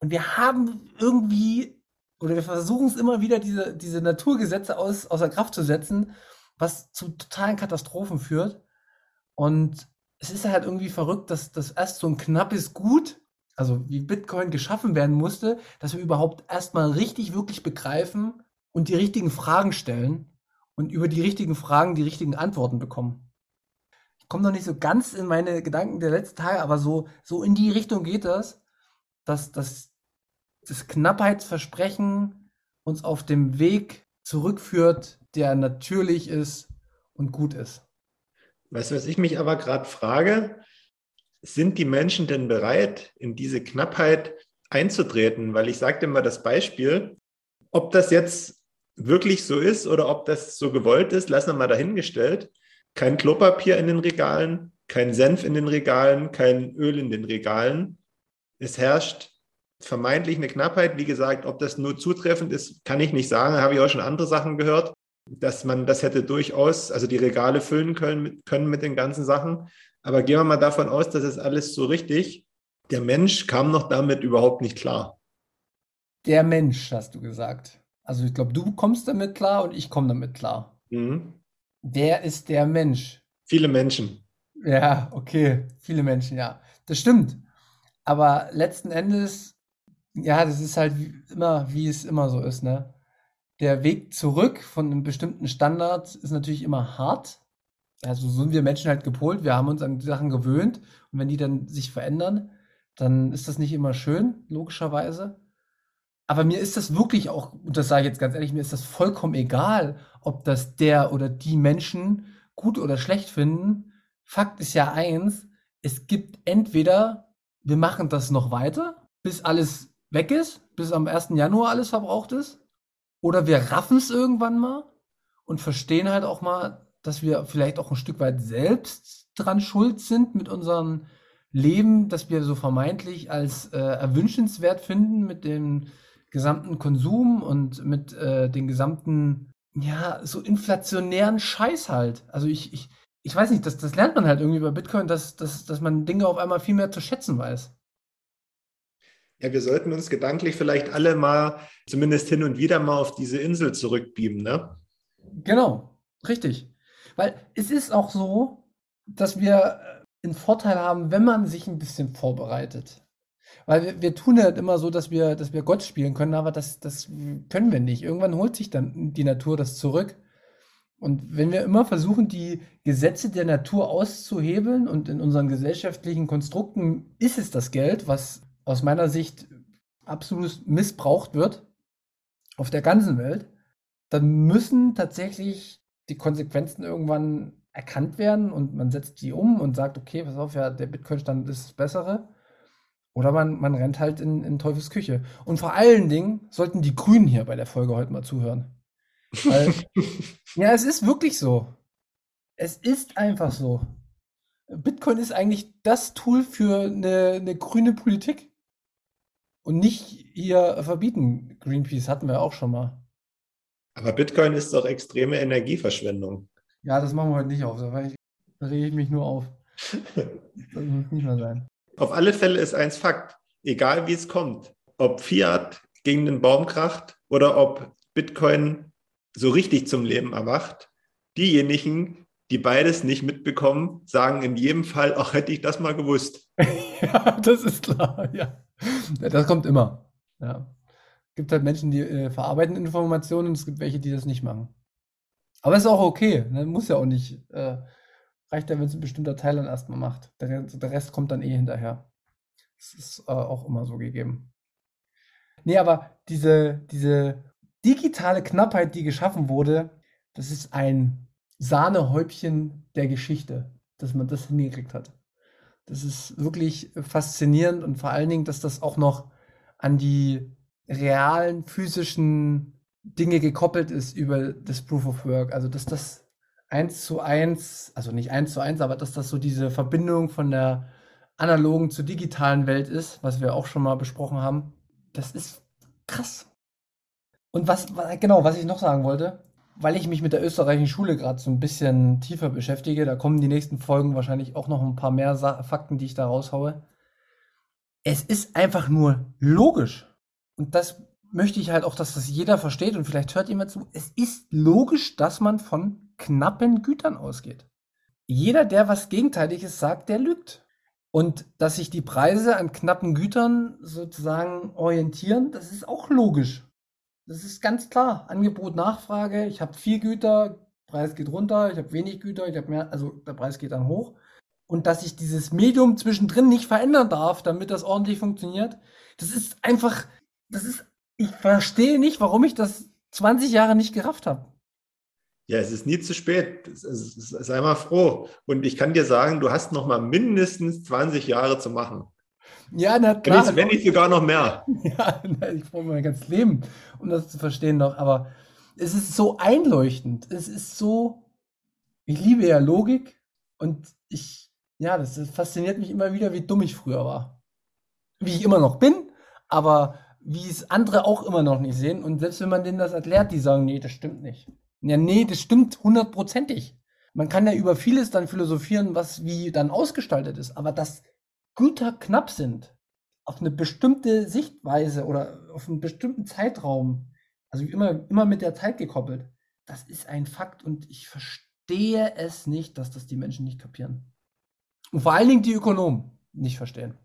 Und wir haben irgendwie, oder wir versuchen es immer wieder, diese, diese Naturgesetze aus, außer Kraft zu setzen, was zu totalen Katastrophen führt. Und es ist halt irgendwie verrückt, dass das erst so ein knappes Gut, also wie Bitcoin geschaffen werden musste, dass wir überhaupt erstmal richtig, wirklich begreifen und die richtigen Fragen stellen und über die richtigen Fragen die richtigen Antworten bekommen. Ich komme noch nicht so ganz in meine Gedanken der letzten Tage, aber so, so in die Richtung geht das, dass, dass das Knappheitsversprechen uns auf dem Weg zurückführt, der natürlich ist und gut ist. Weißt du, was ich mich aber gerade frage? Sind die Menschen denn bereit, in diese Knappheit einzutreten? Weil ich sagte immer das Beispiel, ob das jetzt wirklich so ist oder ob das so gewollt ist, lassen wir mal dahingestellt. Kein Klopapier in den Regalen, kein Senf in den Regalen, kein Öl in den Regalen. Es herrscht vermeintlich eine Knappheit. Wie gesagt, ob das nur zutreffend ist, kann ich nicht sagen. Da habe ich auch schon andere Sachen gehört, dass man das hätte durchaus, also die Regale füllen können, können mit den ganzen Sachen. Aber gehen wir mal davon aus, dass es alles so richtig. Der Mensch kam noch damit überhaupt nicht klar. Der Mensch, hast du gesagt. Also ich glaube, du kommst damit klar und ich komme damit klar. Mhm. Wer ist der Mensch? Viele Menschen. Ja, okay, viele Menschen, ja. Das stimmt. Aber letzten Endes ja, das ist halt immer, wie es immer so ist, ne? Der Weg zurück von einem bestimmten Standard ist natürlich immer hart. Also so sind wir Menschen halt gepolt. Wir haben uns an die Sachen gewöhnt. Und wenn die dann sich verändern, dann ist das nicht immer schön, logischerweise. Aber mir ist das wirklich auch, und das sage ich jetzt ganz ehrlich, mir ist das vollkommen egal, ob das der oder die Menschen gut oder schlecht finden. Fakt ist ja eins, es gibt entweder, wir machen das noch weiter, bis alles weg ist, bis am 1. Januar alles verbraucht ist. Oder wir raffen es irgendwann mal und verstehen halt auch mal, dass wir vielleicht auch ein Stück weit selbst dran schuld sind mit unserem Leben, das wir so vermeintlich als äh, erwünschenswert finden mit dem gesamten Konsum und mit äh, den gesamten, ja, so inflationären Scheiß halt. Also ich, ich, ich weiß nicht, das, das lernt man halt irgendwie bei Bitcoin, dass, dass, dass man Dinge auf einmal viel mehr zu schätzen weiß ja, wir sollten uns gedanklich vielleicht alle mal, zumindest hin und wieder mal auf diese Insel zurückbeamen, ne? Genau, richtig. Weil es ist auch so, dass wir einen Vorteil haben, wenn man sich ein bisschen vorbereitet. Weil wir, wir tun ja immer so, dass wir, dass wir Gott spielen können, aber das, das können wir nicht. Irgendwann holt sich dann die Natur das zurück. Und wenn wir immer versuchen, die Gesetze der Natur auszuhebeln und in unseren gesellschaftlichen Konstrukten ist es das Geld, was aus meiner Sicht absolut missbraucht wird auf der ganzen Welt, dann müssen tatsächlich die Konsequenzen irgendwann erkannt werden und man setzt die um und sagt, okay, pass auf, ja, der Bitcoin-Stand ist das Bessere. Oder man, man rennt halt in, in Teufels Küche. Und vor allen Dingen sollten die Grünen hier bei der Folge heute mal zuhören. Weil, ja, es ist wirklich so. Es ist einfach so. Bitcoin ist eigentlich das Tool für eine, eine grüne Politik. Und nicht hier verbieten. Greenpeace hatten wir auch schon mal. Aber Bitcoin ist doch extreme Energieverschwendung. Ja, das machen wir heute nicht auf. Da rege ich mich nur auf. Das muss nicht mehr sein. Auf alle Fälle ist eins Fakt. Egal wie es kommt. Ob Fiat gegen den Baum kracht oder ob Bitcoin so richtig zum Leben erwacht. Diejenigen, die beides nicht mitbekommen, sagen in jedem Fall, ach, hätte ich das mal gewusst. ja, das ist klar, ja. Das kommt immer. Ja. Es gibt halt Menschen, die äh, verarbeiten Informationen und es gibt welche, die das nicht machen. Aber es ist auch okay. Ne? Muss ja auch nicht. Äh, reicht ja, wenn es ein bestimmter Teil dann erstmal macht. Der, der, Rest kommt dann eh hinterher. Das ist äh, auch immer so gegeben. Nee, aber diese, diese digitale Knappheit, die geschaffen wurde, das ist ein Sahnehäubchen der Geschichte, dass man das hingekriegt hat. Das ist wirklich faszinierend und vor allen Dingen, dass das auch noch an die realen physischen Dinge gekoppelt ist über das Proof of Work. Also, dass das eins zu eins, also nicht eins zu eins, aber dass das so diese Verbindung von der analogen zur digitalen Welt ist, was wir auch schon mal besprochen haben. Das ist krass. Und was, genau, was ich noch sagen wollte, weil ich mich mit der österreichischen Schule gerade so ein bisschen tiefer beschäftige, da kommen die nächsten Folgen wahrscheinlich auch noch ein paar mehr Sa Fakten, die ich da raushaue. es ist einfach nur logisch. Und das möchte ich halt auch, dass das jeder versteht und vielleicht hört jemand zu. Es ist logisch, dass man von knappen Gütern ausgeht. Jeder, der was Gegenteiliges sagt, der lügt. Und dass sich die Preise an knappen Gütern sozusagen orientieren, das ist auch logisch. Das ist ganz klar. Angebot, Nachfrage. Ich habe viel Güter, Preis geht runter. Ich habe wenig Güter, ich habe mehr, also der Preis geht dann hoch. Und dass ich dieses Medium zwischendrin nicht verändern darf, damit das ordentlich funktioniert, das ist einfach, das ist, ich verstehe nicht, warum ich das 20 Jahre nicht gerafft habe. Ja, es ist nie zu spät. Sei mal froh. Und ich kann dir sagen, du hast noch mal mindestens 20 Jahre zu machen. Ja, na klar. Wenn, nicht sogar noch mehr. Ja, ich brauche mein ganzes Leben, um das zu verstehen noch. Aber es ist so einleuchtend. Es ist so. Ich liebe ja Logik und ich, ja, das, das fasziniert mich immer wieder, wie dumm ich früher war. Wie ich immer noch bin, aber wie es andere auch immer noch nicht sehen. Und selbst wenn man denen das erklärt, die sagen, nee, das stimmt nicht. Ja, nee, das stimmt hundertprozentig. Man kann ja über vieles dann philosophieren, was wie dann ausgestaltet ist. Aber dass Güter knapp sind, auf eine bestimmte Sichtweise oder auf einen bestimmten Zeitraum, also immer, immer mit der Zeit gekoppelt, das ist ein Fakt und ich verstehe es nicht, dass das die Menschen nicht kapieren. Und vor allen Dingen die Ökonomen nicht verstehen.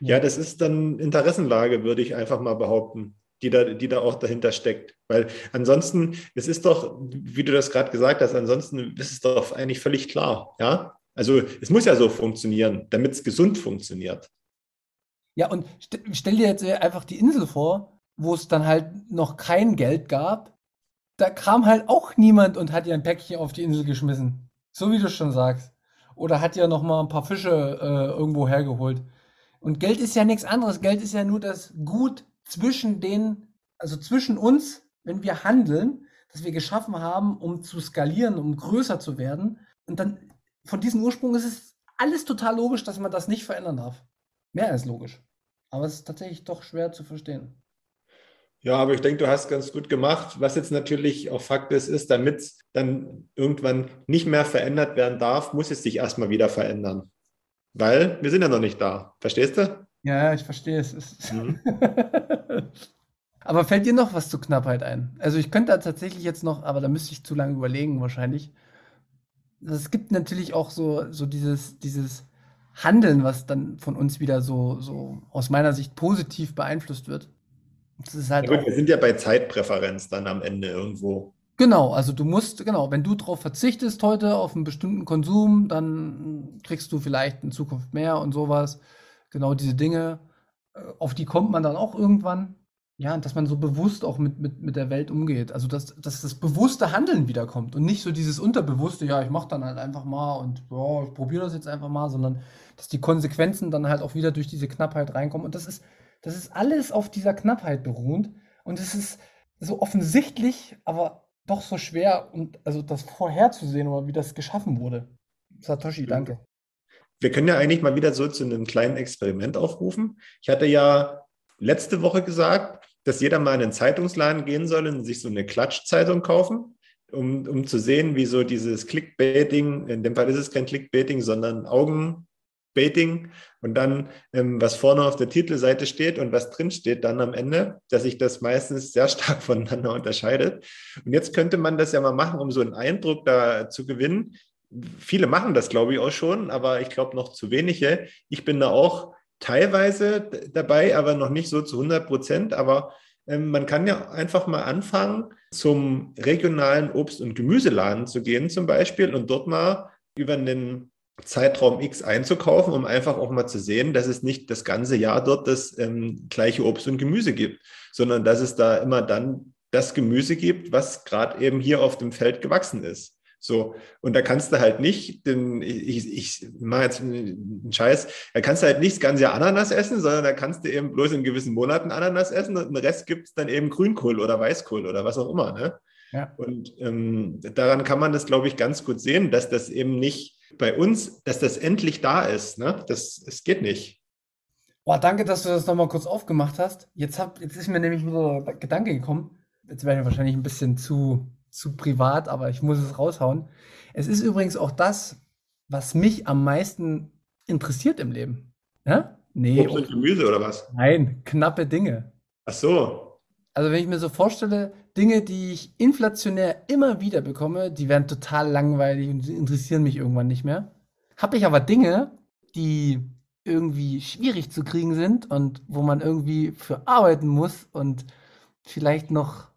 Ja, das ist dann Interessenlage, würde ich einfach mal behaupten die da, die da auch dahinter steckt. Weil ansonsten, es ist doch, wie du das gerade gesagt hast, ansonsten ist es doch eigentlich völlig klar. Ja, also es muss ja so funktionieren, damit es gesund funktioniert. Ja, und st stell dir jetzt einfach die Insel vor, wo es dann halt noch kein Geld gab. Da kam halt auch niemand und hat ihr ein Päckchen auf die Insel geschmissen. So wie du schon sagst. Oder hat ja noch mal ein paar Fische äh, irgendwo hergeholt. Und Geld ist ja nichts anderes. Geld ist ja nur das Gut zwischen den, also zwischen uns, wenn wir handeln, das wir geschaffen haben, um zu skalieren, um größer zu werden. Und dann von diesem Ursprung ist es alles total logisch, dass man das nicht verändern darf. Mehr als logisch. Aber es ist tatsächlich doch schwer zu verstehen. Ja, aber ich denke, du hast ganz gut gemacht. Was jetzt natürlich auch Fakt ist, ist, damit es dann irgendwann nicht mehr verändert werden darf, muss es sich erstmal wieder verändern. Weil wir sind ja noch nicht da. Verstehst du? Ja, ich verstehe es. Mhm. aber fällt dir noch was zur Knappheit ein? Also ich könnte da tatsächlich jetzt noch, aber da müsste ich zu lange überlegen wahrscheinlich. Es gibt natürlich auch so, so dieses, dieses Handeln, was dann von uns wieder so, so aus meiner Sicht positiv beeinflusst wird. Das ist halt ja, gut, wir sind ja bei Zeitpräferenz dann am Ende irgendwo. Genau, also du musst, genau, wenn du darauf verzichtest heute auf einen bestimmten Konsum, dann kriegst du vielleicht in Zukunft mehr und sowas genau diese Dinge, äh, auf die kommt man dann auch irgendwann. Ja, dass man so bewusst auch mit, mit, mit der Welt umgeht. Also, dass, dass das bewusste Handeln wiederkommt und nicht so dieses unterbewusste, ja, ich mache dann halt einfach mal und ja, ich probiere das jetzt einfach mal, sondern dass die Konsequenzen dann halt auch wieder durch diese Knappheit reinkommen. Und das ist, das ist alles auf dieser Knappheit beruhend. Und es ist so offensichtlich, aber doch so schwer und also das vorherzusehen oder wie das geschaffen wurde. Satoshi, danke. Wir können ja eigentlich mal wieder so zu einem kleinen Experiment aufrufen. Ich hatte ja letzte Woche gesagt, dass jeder mal in einen Zeitungsladen gehen soll und sich so eine Klatschzeitung kaufen, um, um zu sehen, wie so dieses Clickbaiting, in dem Fall ist es kein Clickbaiting, sondern Augenbaiting und dann, ähm, was vorne auf der Titelseite steht und was drin steht dann am Ende, dass sich das meistens sehr stark voneinander unterscheidet. Und jetzt könnte man das ja mal machen, um so einen Eindruck da zu gewinnen, viele machen das, glaube ich, auch schon, aber ich glaube noch zu wenige. Ich bin da auch teilweise dabei, aber noch nicht so zu 100 Prozent. Aber ähm, man kann ja einfach mal anfangen, zum regionalen Obst- und Gemüseladen zu gehen zum Beispiel und dort mal über einen Zeitraum X einzukaufen, um einfach auch mal zu sehen, dass es nicht das ganze Jahr dort das ähm, gleiche Obst und Gemüse gibt, sondern dass es da immer dann das Gemüse gibt, was gerade eben hier auf dem Feld gewachsen ist. So, und da kannst du halt nicht, denn ich, ich mache jetzt einen Scheiß, da kannst du halt nicht das ganze Ananas essen, sondern da kannst du eben bloß in gewissen Monaten Ananas essen und den Rest gibt es dann eben Grünkohl oder Weißkohl oder was auch immer. Ne? Ja. Und ähm, daran kann man das, glaube ich, ganz gut sehen, dass das eben nicht bei uns, dass das endlich da ist. Ne? Das, es geht nicht. Boah, danke, dass du das nochmal kurz aufgemacht hast. Jetzt, hab, jetzt ist mir nämlich wieder der Gedanke gekommen. Jetzt werden wir wahrscheinlich ein bisschen zu zu privat, aber ich muss es raushauen. Es ist übrigens auch das, was mich am meisten interessiert im Leben. Ja? Nee, Obst und Gemüse oder was? nein, knappe Dinge. Ach so. Also wenn ich mir so vorstelle, Dinge, die ich inflationär immer wieder bekomme, die werden total langweilig und die interessieren mich irgendwann nicht mehr. Habe ich aber Dinge, die irgendwie schwierig zu kriegen sind und wo man irgendwie für arbeiten muss und vielleicht noch,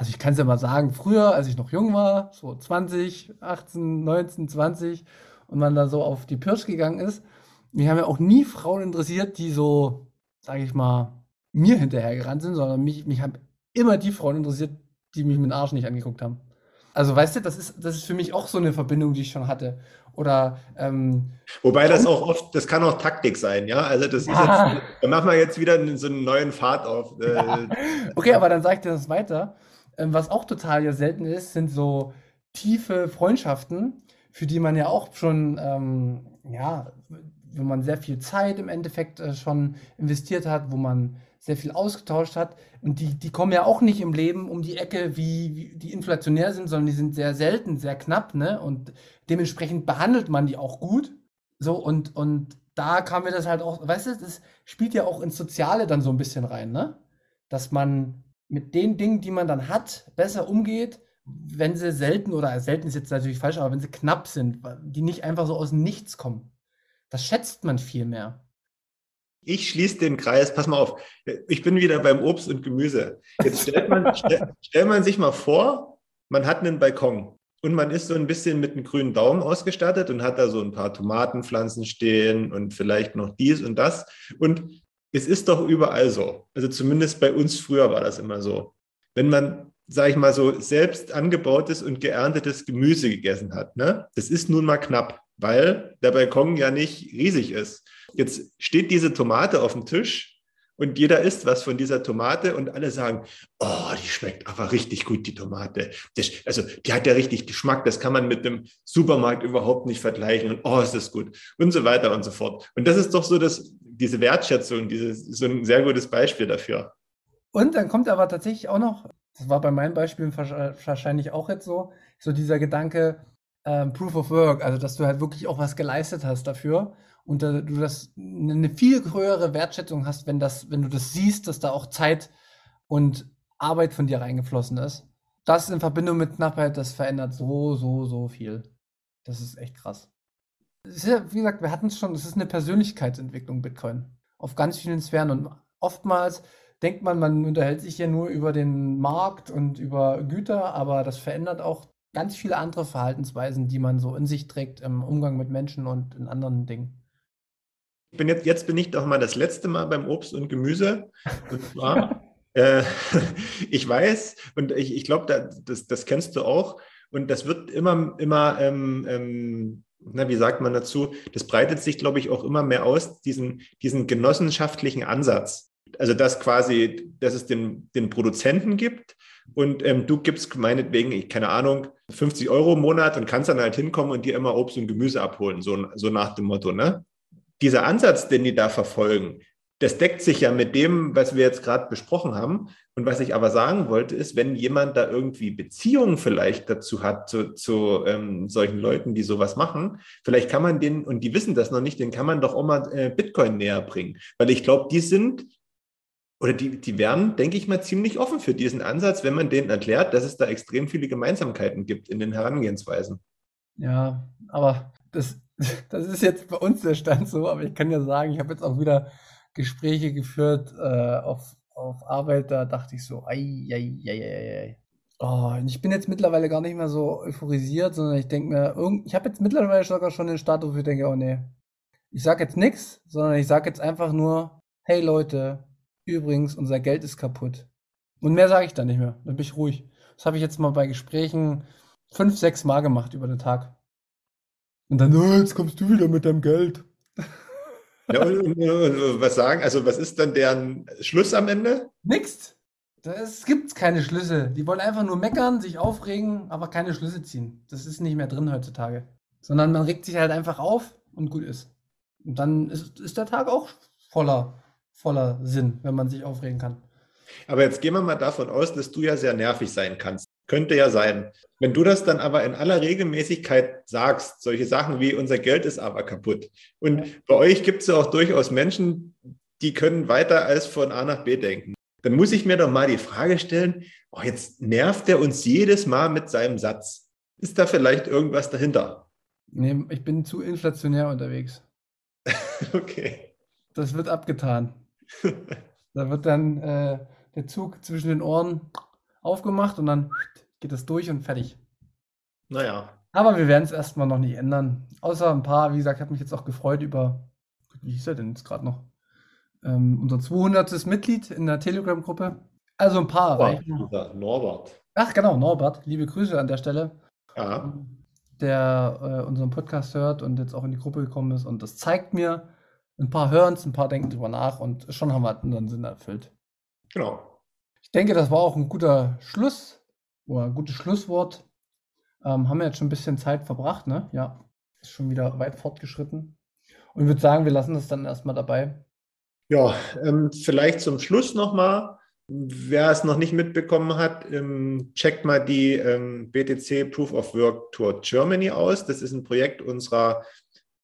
also ich kann es ja mal sagen, früher, als ich noch jung war, so 20, 18, 19, 20 und man da so auf die Pirsch gegangen ist, mich haben ja auch nie Frauen interessiert, die so, sage ich mal, mir hinterhergerannt sind, sondern mich, mich haben immer die Frauen interessiert, die mich mit dem Arsch nicht angeguckt haben. Also weißt du, das ist, das ist für mich auch so eine Verbindung, die ich schon hatte. Oder ähm, Wobei das auch oft, das kann auch Taktik sein, ja. Also das ist Ja. jetzt, da machen wir jetzt wieder so einen neuen Pfad auf. Äh, Ja. Okay, aber dann sage ich dir das weiter. Ähm, was auch total ja selten ist, sind so tiefe Freundschaften, für die man ja auch schon, ähm, ja, wo man sehr viel Zeit im Endeffekt äh, schon investiert hat, wo man sehr viel ausgetauscht hat. Und die, die kommen ja auch nicht im Leben um die Ecke, wie, wie die inflationär sind, sondern die sind sehr selten, sehr knapp, ne? Und dementsprechend behandelt man die auch gut. So, und, und da kam mir das halt auch, weißt du, das spielt ja auch ins Soziale dann so ein bisschen rein, ne? Dass man mit den Dingen, die man dann hat, besser umgeht, wenn sie selten oder selten ist jetzt natürlich falsch, aber wenn sie knapp sind, die nicht einfach so aus dem Nichts kommen. Das schätzt man viel mehr. Ich schließe den Kreis, pass mal auf, ich bin wieder beim Obst und Gemüse. Jetzt stellt man, stell, stellt man sich mal vor, man hat einen Balkon und man ist so ein bisschen mit einem grünen Daumen ausgestattet und hat da so ein paar Tomatenpflanzen stehen und vielleicht noch dies und das. Und es ist doch überall so. Also zumindest bei uns früher war das immer so. Wenn man, sage ich mal so, selbst angebautes und geerntetes Gemüse gegessen hat, ne, das ist nun mal knapp, weil der Balkon ja nicht riesig ist. Jetzt steht diese Tomate auf dem Tisch und jeder isst was von dieser Tomate und alle sagen, oh, die schmeckt aber richtig gut, die Tomate. Das, also die hat ja richtig Geschmack, das kann man mit dem Supermarkt überhaupt nicht vergleichen und oh, ist das gut und so weiter und so fort. Und das ist doch so das, diese Wertschätzung, dieses, so ein sehr gutes Beispiel dafür. Und dann kommt aber tatsächlich auch noch, das war bei meinen Beispielen wahrscheinlich auch jetzt so, so dieser Gedanke, ähm, Proof of Work, also dass du halt wirklich auch was geleistet hast dafür und äh, du das eine viel höhere Wertschätzung hast, wenn das, wenn du das siehst, dass da auch Zeit und Arbeit von dir reingeflossen ist. Das in Verbindung mit Knappheit, das verändert so, so, so viel. Das ist echt krass. Ist ja, wie gesagt, wir hatten es schon, es ist eine Persönlichkeitsentwicklung, Bitcoin. Auf ganz vielen Sphären. Und oftmals denkt man, man unterhält sich ja nur über den Markt und über Güter, aber das verändert auch ganz viele andere Verhaltensweisen, die man so in sich trägt im Umgang mit Menschen und in anderen Dingen. Ich bin jetzt, jetzt bin ich doch mal das letzte Mal beim Obst und Gemüse. Und zwar, äh, ich weiß, und ich, ich glaube, da, das, das kennst du auch, und das wird immer, immer, ähm, ähm, na, wie sagt man dazu, das breitet sich, glaube ich, auch immer mehr aus, diesen, diesen genossenschaftlichen Ansatz. Also, dass quasi, dass es den, den Produzenten gibt und ähm, du gibst meinetwegen, ich keine Ahnung, 50 Euro im Monat und kannst dann halt hinkommen und dir immer Obst und Gemüse abholen, so, so nach dem Motto, ne? Dieser Ansatz, den die da verfolgen, das deckt sich ja mit dem, was wir jetzt gerade besprochen haben. Und was ich aber sagen wollte, ist, wenn jemand da irgendwie Beziehungen vielleicht dazu hat, zu, zu ähm, solchen Leuten, die sowas machen, vielleicht kann man den, und die wissen das noch nicht, den kann man doch auch mal äh, Bitcoin näher bringen. Weil ich glaube, die sind, oder die, die wären, denke ich mal, ziemlich offen für diesen Ansatz, wenn man denen erklärt, dass es da extrem viele Gemeinsamkeiten gibt in den Herangehensweisen. Ja, aber das, das ist jetzt bei uns der Stand so, aber ich kann ja sagen, ich habe jetzt auch wieder Gespräche geführt äh, auf, auf Arbeit, da dachte ich so, ei, ei, ei, ei, ei. Oh, und ich bin jetzt mittlerweile gar nicht mehr so euphorisiert, sondern ich denke mir, ich habe jetzt mittlerweile sogar schon den Status, wo ich denke, oh nee, ich sag jetzt nichts, sondern ich sag jetzt einfach nur, hey Leute, übrigens, unser Geld ist kaputt. Und mehr sage ich dann nicht mehr, dann bin ich ruhig. Das habe ich jetzt mal bei Gesprächen fünf, sechs Mal gemacht über den Tag. Und dann, oh, jetzt kommst du wieder mit deinem Geld. Ja, und, und, und, was sagen? Also, was ist dann deren Schluss am Ende? Nix. Es gibt keine Schlüsse. Die wollen einfach nur meckern, sich aufregen, aber keine Schlüsse ziehen. Das ist nicht mehr drin heutzutage. Sondern man regt sich halt einfach auf und gut ist. Und dann ist, ist der Tag auch voller, voller Sinn, wenn man sich aufregen kann. Aber jetzt gehen wir mal davon aus, dass du ja sehr nervig sein kannst. Könnte ja sein. Wenn du das dann aber in aller Regelmäßigkeit sagst, solche Sachen wie unser Geld ist aber kaputt. Und bei euch gibt es ja auch durchaus Menschen, die können weiter als von A nach B denken. Dann muss ich mir doch mal die Frage stellen, oh, jetzt nervt er uns jedes Mal mit seinem Satz. Ist da vielleicht irgendwas dahinter? Nee, ich bin zu inflationär unterwegs. okay. Das wird abgetan. da wird dann äh, der Zug zwischen den Ohren aufgemacht und dann geht es durch und fertig. Naja. Aber wir werden es erstmal noch nicht ändern. Außer ein paar, wie gesagt, hat mich jetzt auch gefreut über, wie hieß er denn jetzt gerade noch? Ähm, unser 200. Mitglied in der Telegram-Gruppe. Also ein paar. Norbert, Norbert. Ach genau, Norbert. Liebe Grüße an der Stelle. Ja. Der äh, unseren Podcast hört und jetzt auch in die Gruppe gekommen ist. Und das zeigt mir, ein paar hören es, ein paar denken drüber nach und schon haben wir unseren Sinn erfüllt. Genau. Ich denke, das war auch ein guter Schluss ein gutes Schlusswort. Ähm, haben wir jetzt schon ein bisschen Zeit verbracht, ne? Ja, ist schon wieder weit fortgeschritten. Und ich würde sagen, wir lassen das dann erstmal dabei. Ja, ähm, vielleicht zum Schluss nochmal. Wer es noch nicht mitbekommen hat, ähm, checkt mal die ähm, BTC Proof of Work Tour Germany aus. Das ist ein Projekt unserer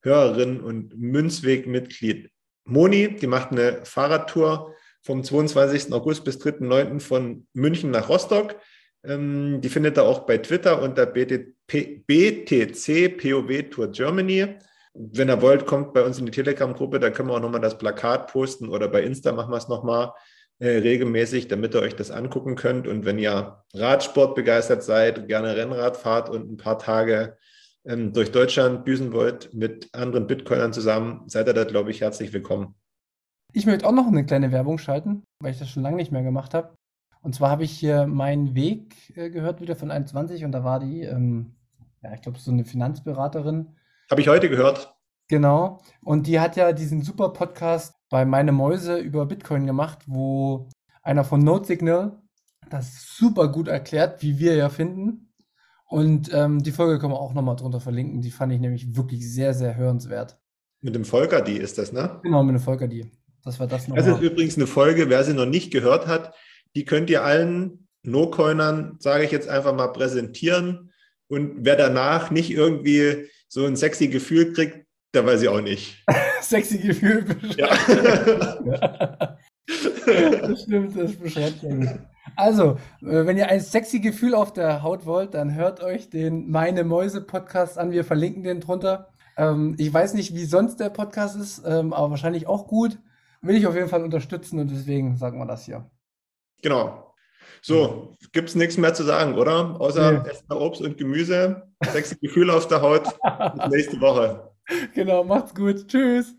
Hörerin und Münzweg-Mitglied Moni. Die macht eine Fahrradtour vom 22. August bis 3.9. von München nach Rostock. Ähm, die findet ihr auch bei Twitter unter BTC POW Tour Germany. Wenn ihr wollt, kommt bei uns in die Telegram-Gruppe, da können wir auch nochmal das Plakat posten oder bei Insta machen wir es nochmal äh, regelmäßig, damit ihr euch das angucken könnt. Und wenn ihr Radsport begeistert seid, gerne Rennrad fahrt und ein paar Tage ähm, durch Deutschland düsen wollt mit anderen Bitcoinern zusammen, seid ihr da, glaube ich, herzlich willkommen. Ich möchte auch noch eine kleine Werbung schalten, weil ich das schon lange nicht mehr gemacht habe. Und zwar habe ich hier meinen Weg äh, gehört wieder von 21 und da war die, ähm, ja, ich glaube, so eine Finanzberaterin. Habe ich heute gehört. Genau. Und die hat ja diesen super Podcast bei Meine Mäuse über Bitcoin gemacht, wo einer von Notesignal das super gut erklärt, wie wir ja finden. Und ähm, die Folge können wir auch nochmal drunter verlinken. Die fand ich nämlich wirklich sehr, sehr hörenswert. Mit dem Volker, die ist das, ne? Genau, mit dem Volker, die. Das war das noch. Das ist übrigens eine Folge, wer sie noch nicht gehört hat, die könnt ihr allen No-Coinern, sage ich jetzt einfach mal, präsentieren. Und wer danach nicht irgendwie so ein sexy Gefühl kriegt, der weiß ich auch nicht. sexy Gefühl. Ja. das stimmt, das beschreibt ja gut. Also, äh, wenn ihr ein sexy Gefühl auf der Haut wollt, dann hört euch den Meine Mäuse Podcast an. Wir verlinken den drunter. Ähm, ich weiß nicht, wie sonst der Podcast ist, ähm, aber wahrscheinlich auch gut. Will ich auf jeden Fall unterstützen und deswegen sagen wir das hier. Genau. So, gibt es nichts mehr zu sagen, oder? Außer nee. essen Obst und Gemüse, sexy Gefühle auf der Haut. Bis nächste Woche. Genau, macht's gut. Tschüss.